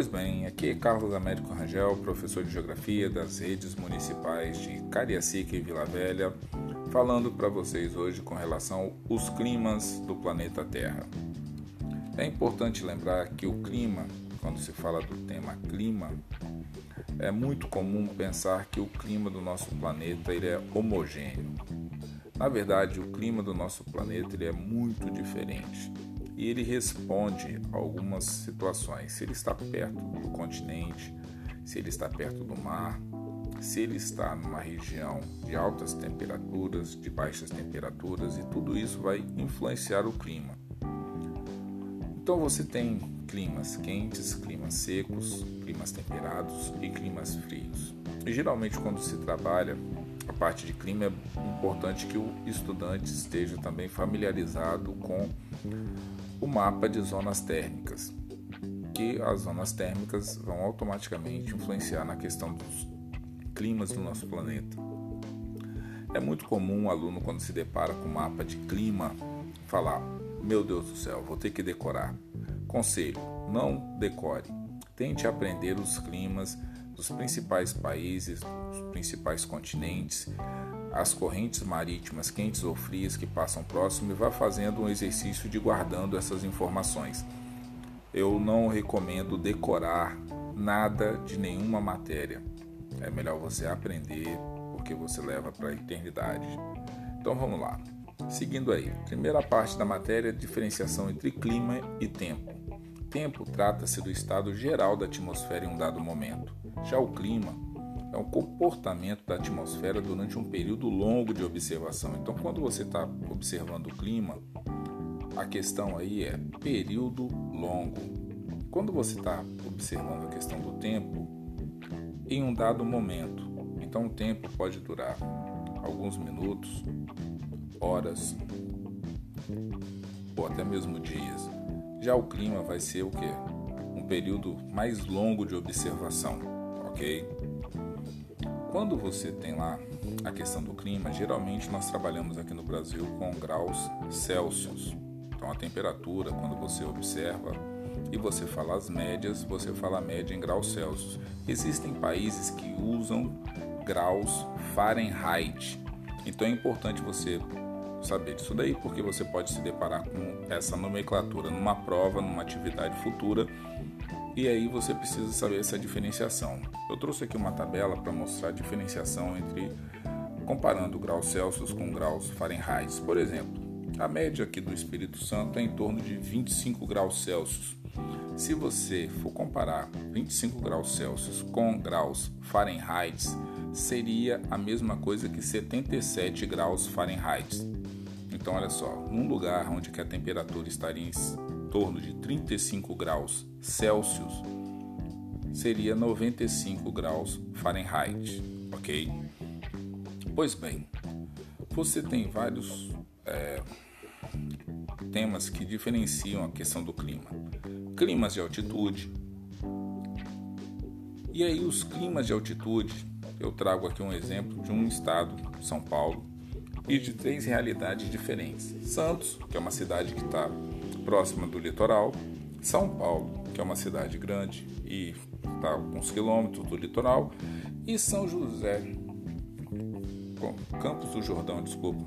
Pois bem, aqui é Carlos Américo Rangel, professor de Geografia das redes municipais de Cariacica e Vila Velha, falando para vocês hoje com relação aos climas do planeta Terra. É importante lembrar que o clima, quando se fala do tema clima, é muito comum pensar que o clima do nosso planeta ele é homogêneo. Na verdade, o clima do nosso planeta ele é muito diferente e ele responde a algumas situações. Se ele está perto do continente, se ele está perto do mar, se ele está numa região de altas temperaturas, de baixas temperaturas, e tudo isso vai influenciar o clima. Então você tem climas quentes, climas secos, climas temperados e climas frios. E geralmente quando se trabalha a parte de clima é importante que o estudante esteja também familiarizado com o mapa de zonas térmicas, que as zonas térmicas vão automaticamente influenciar na questão dos climas do nosso planeta. É muito comum o aluno, quando se depara com o mapa de clima, falar: Meu Deus do céu, vou ter que decorar. Conselho: não decore. Tente aprender os climas dos principais países, dos principais continentes, as correntes marítimas quentes ou frias que passam próximo e vá fazendo um exercício de guardando essas informações. Eu não recomendo decorar nada de nenhuma matéria. É melhor você aprender porque você leva para a eternidade. Então vamos lá. Seguindo aí, primeira parte da matéria, diferenciação entre clima e tempo. Tempo trata-se do estado geral da atmosfera em um dado momento. Já o clima é o comportamento da atmosfera durante um período longo de observação. Então, quando você está observando o clima, a questão aí é período longo. Quando você está observando a questão do tempo, em um dado momento. Então, o tempo pode durar alguns minutos, horas ou até mesmo dias. Já o clima vai ser o que? Um período mais longo de observação, ok? Quando você tem lá a questão do clima, geralmente nós trabalhamos aqui no Brasil com graus Celsius. Então a temperatura, quando você observa e você fala as médias, você fala a média em graus Celsius. Existem países que usam graus Fahrenheit. Então é importante você saber disso daí, porque você pode se deparar com essa nomenclatura numa prova, numa atividade futura e aí você precisa saber essa diferenciação. Eu trouxe aqui uma tabela para mostrar a diferenciação entre comparando graus Celsius com graus Fahrenheit. Por exemplo, a média aqui do Espírito Santo é em torno de 25 graus Celsius. Se você for comparar 25 graus Celsius com graus Fahrenheit, seria a mesma coisa que 77 graus Fahrenheit. Então, olha só, num lugar onde a temperatura estaria em torno de 35 graus Celsius, seria 95 graus Fahrenheit, ok? Pois bem, você tem vários é, temas que diferenciam a questão do clima. Climas de altitude. E aí, os climas de altitude, eu trago aqui um exemplo de um estado, São Paulo, e de três realidades diferentes. Santos, que é uma cidade que está próxima do litoral, São Paulo, que é uma cidade grande e está alguns quilômetros do litoral, e São José, Campos do Jordão, desculpa,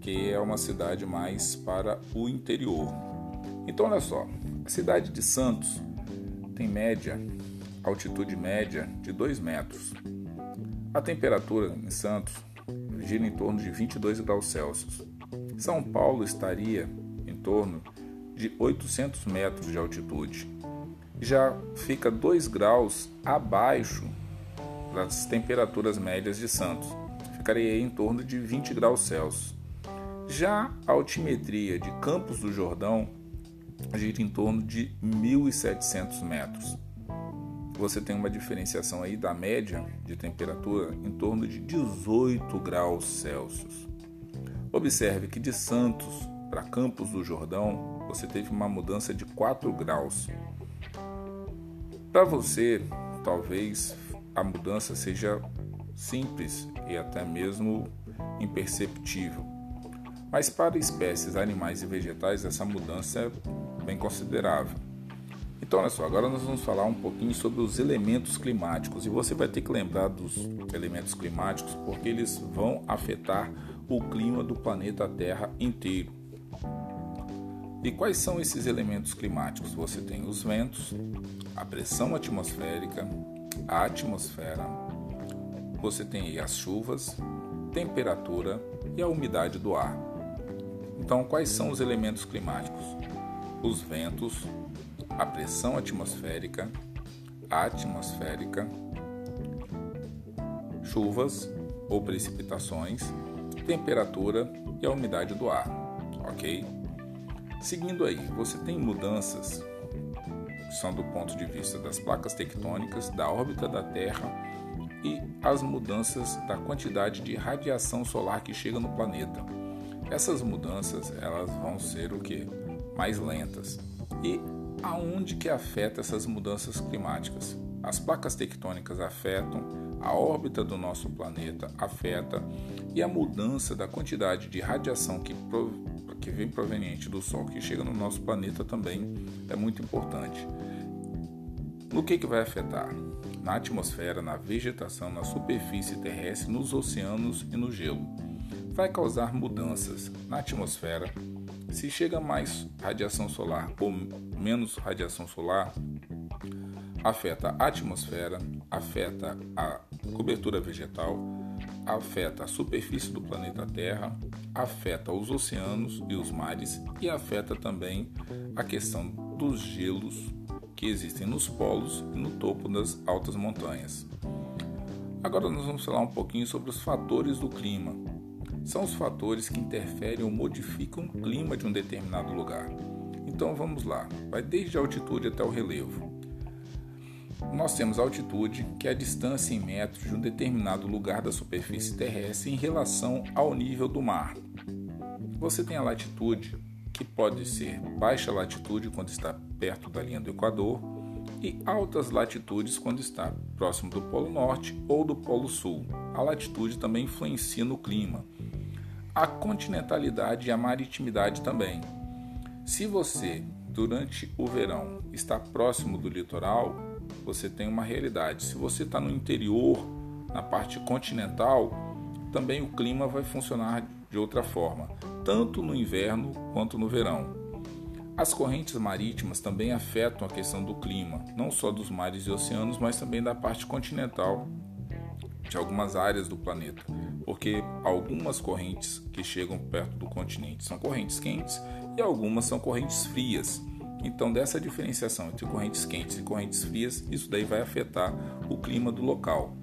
que é uma cidade mais para o interior. Então, olha só, a cidade de Santos tem média, altitude média de 2 metros. A temperatura em Santos gira em torno de 22 graus Celsius. São Paulo estaria torno de 800 metros de altitude. Já fica 2 graus abaixo das temperaturas médias de Santos. Ficaria em torno de 20 graus Celsius. Já a altimetria de Campos do Jordão gira em torno de 1.700 metros. Você tem uma diferenciação aí da média de temperatura em torno de 18 graus Celsius. Observe que de Santos para Campos do Jordão você teve uma mudança de 4 graus. Para você, talvez a mudança seja simples e até mesmo imperceptível. Mas para espécies animais e vegetais essa mudança é bem considerável. Então, olha só, agora nós vamos falar um pouquinho sobre os elementos climáticos. E você vai ter que lembrar dos elementos climáticos porque eles vão afetar o clima do planeta Terra inteiro. E quais são esses elementos climáticos? Você tem os ventos, a pressão atmosférica, a atmosfera, você tem as chuvas, temperatura e a umidade do ar. Então, quais são os elementos climáticos? Os ventos, a pressão atmosférica, a atmosférica, chuvas ou precipitações, temperatura e a umidade do ar, ok? Seguindo aí, você tem mudanças que são do ponto de vista das placas tectônicas, da órbita da Terra e as mudanças da quantidade de radiação solar que chega no planeta. Essas mudanças elas vão ser o que mais lentas. E aonde que afeta essas mudanças climáticas? As placas tectônicas afetam, a órbita do nosso planeta afeta e a mudança da quantidade de radiação que, que vem proveniente do Sol que chega no nosso planeta também é muito importante. No que, que vai afetar? Na atmosfera, na vegetação, na superfície terrestre, nos oceanos e no gelo. Vai causar mudanças na atmosfera. Se chega mais radiação solar ou menos radiação solar, afeta a atmosfera, afeta a cobertura vegetal, afeta a superfície do planeta Terra, afeta os oceanos e os mares e afeta também a questão dos gelos que existem nos polos e no topo das altas montanhas. Agora nós vamos falar um pouquinho sobre os fatores do clima. São os fatores que interferem ou modificam o clima de um determinado lugar. Então vamos lá, vai desde a altitude até o relevo. Nós temos a altitude, que é a distância em metros de um determinado lugar da superfície terrestre em relação ao nível do mar. Você tem a latitude, que pode ser baixa latitude quando está perto da linha do Equador e altas latitudes quando está próximo do Polo Norte ou do Polo Sul. A latitude também influencia no clima. A continentalidade e a maritimidade também. Se você, durante o verão, está próximo do litoral, você tem uma realidade. Se você está no interior, na parte continental, também o clima vai funcionar de outra forma, tanto no inverno quanto no verão. As correntes marítimas também afetam a questão do clima, não só dos mares e oceanos, mas também da parte continental de algumas áreas do planeta, porque algumas correntes que chegam perto do continente são correntes quentes e algumas são correntes frias. Então, dessa diferenciação entre correntes quentes e correntes frias, isso daí vai afetar o clima do local.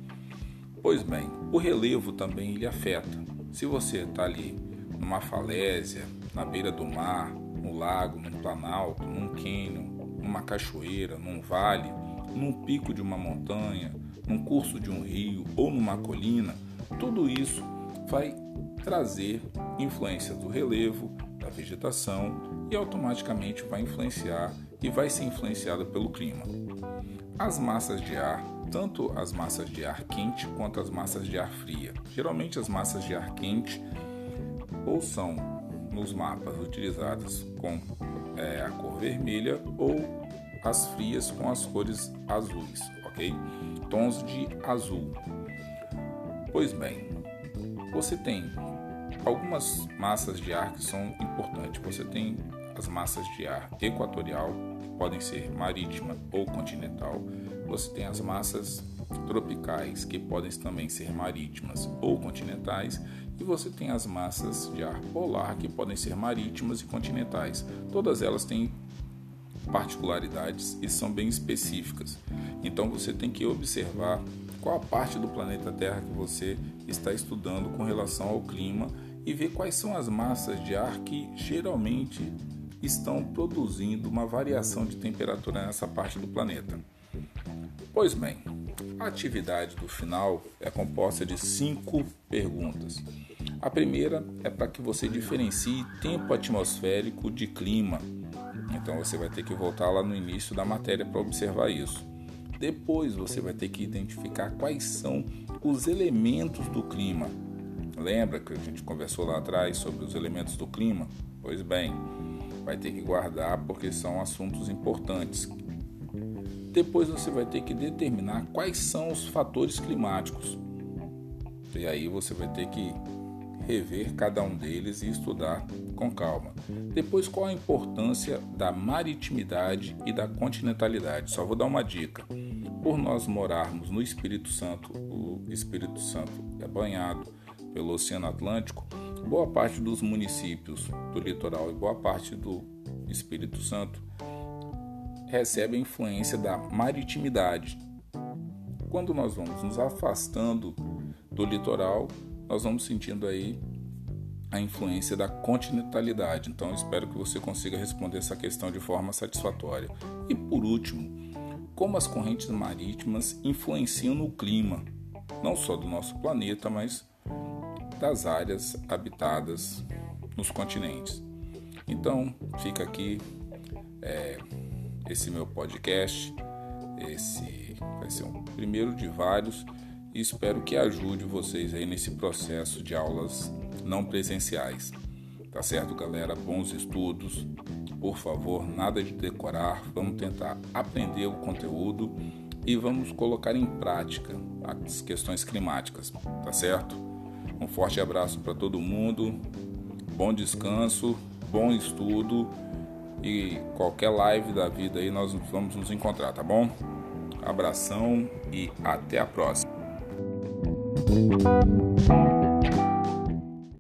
Pois bem, o relevo também ele afeta. Se você está ali numa falésia, na beira do mar, no lago, num planalto, num cânion, numa cachoeira, num vale, num pico de uma montanha, num curso de um rio ou numa colina, tudo isso vai trazer influência do relevo, da vegetação e automaticamente vai influenciar e vai ser influenciada pelo clima. As massas de ar, tanto as massas de ar quente quanto as massas de ar fria. Geralmente as massas de ar quente ou são nos mapas utilizadas com é, a cor vermelha ou as frias com as cores azuis, ok? Tons de azul. Pois bem, você tem algumas massas de ar que são importantes. Você tem as massas de ar equatorial, podem ser marítima ou continental. Você tem as massas tropicais, que podem também ser marítimas ou continentais, e você tem as massas de ar polar, que podem ser marítimas e continentais. Todas elas têm particularidades e são bem específicas. Então você tem que observar qual a parte do planeta Terra que você está estudando com relação ao clima e ver quais são as massas de ar que geralmente estão produzindo uma variação de temperatura nessa parte do planeta. Pois bem, a atividade do final é composta de cinco perguntas. A primeira é para que você diferencie tempo atmosférico de clima. Então você vai ter que voltar lá no início da matéria para observar isso. Depois você vai ter que identificar quais são os elementos do clima. Lembra que a gente conversou lá atrás sobre os elementos do clima? Pois bem, vai ter que guardar porque são assuntos importantes depois você vai ter que determinar quais são os fatores climáticos. E aí você vai ter que rever cada um deles e estudar com calma. Depois, qual a importância da maritimidade e da continentalidade? Só vou dar uma dica. Por nós morarmos no Espírito Santo, o Espírito Santo é banhado pelo Oceano Atlântico, boa parte dos municípios do litoral e boa parte do Espírito Santo recebe a influência da maritimidade. Quando nós vamos nos afastando do litoral, nós vamos sentindo aí a influência da continentalidade. Então, espero que você consiga responder essa questão de forma satisfatória. E por último, como as correntes marítimas influenciam no clima, não só do nosso planeta, mas das áreas habitadas nos continentes. Então, fica aqui é, esse meu podcast. Esse vai ser um primeiro de vários e espero que ajude vocês aí nesse processo de aulas não presenciais. Tá certo, galera? Bons estudos. Por favor, nada de decorar. Vamos tentar aprender o conteúdo e vamos colocar em prática as questões climáticas, tá certo? Um forte abraço para todo mundo. Bom descanso, bom estudo e qualquer live da vida aí nós vamos nos encontrar, tá bom? Abração e até a próxima.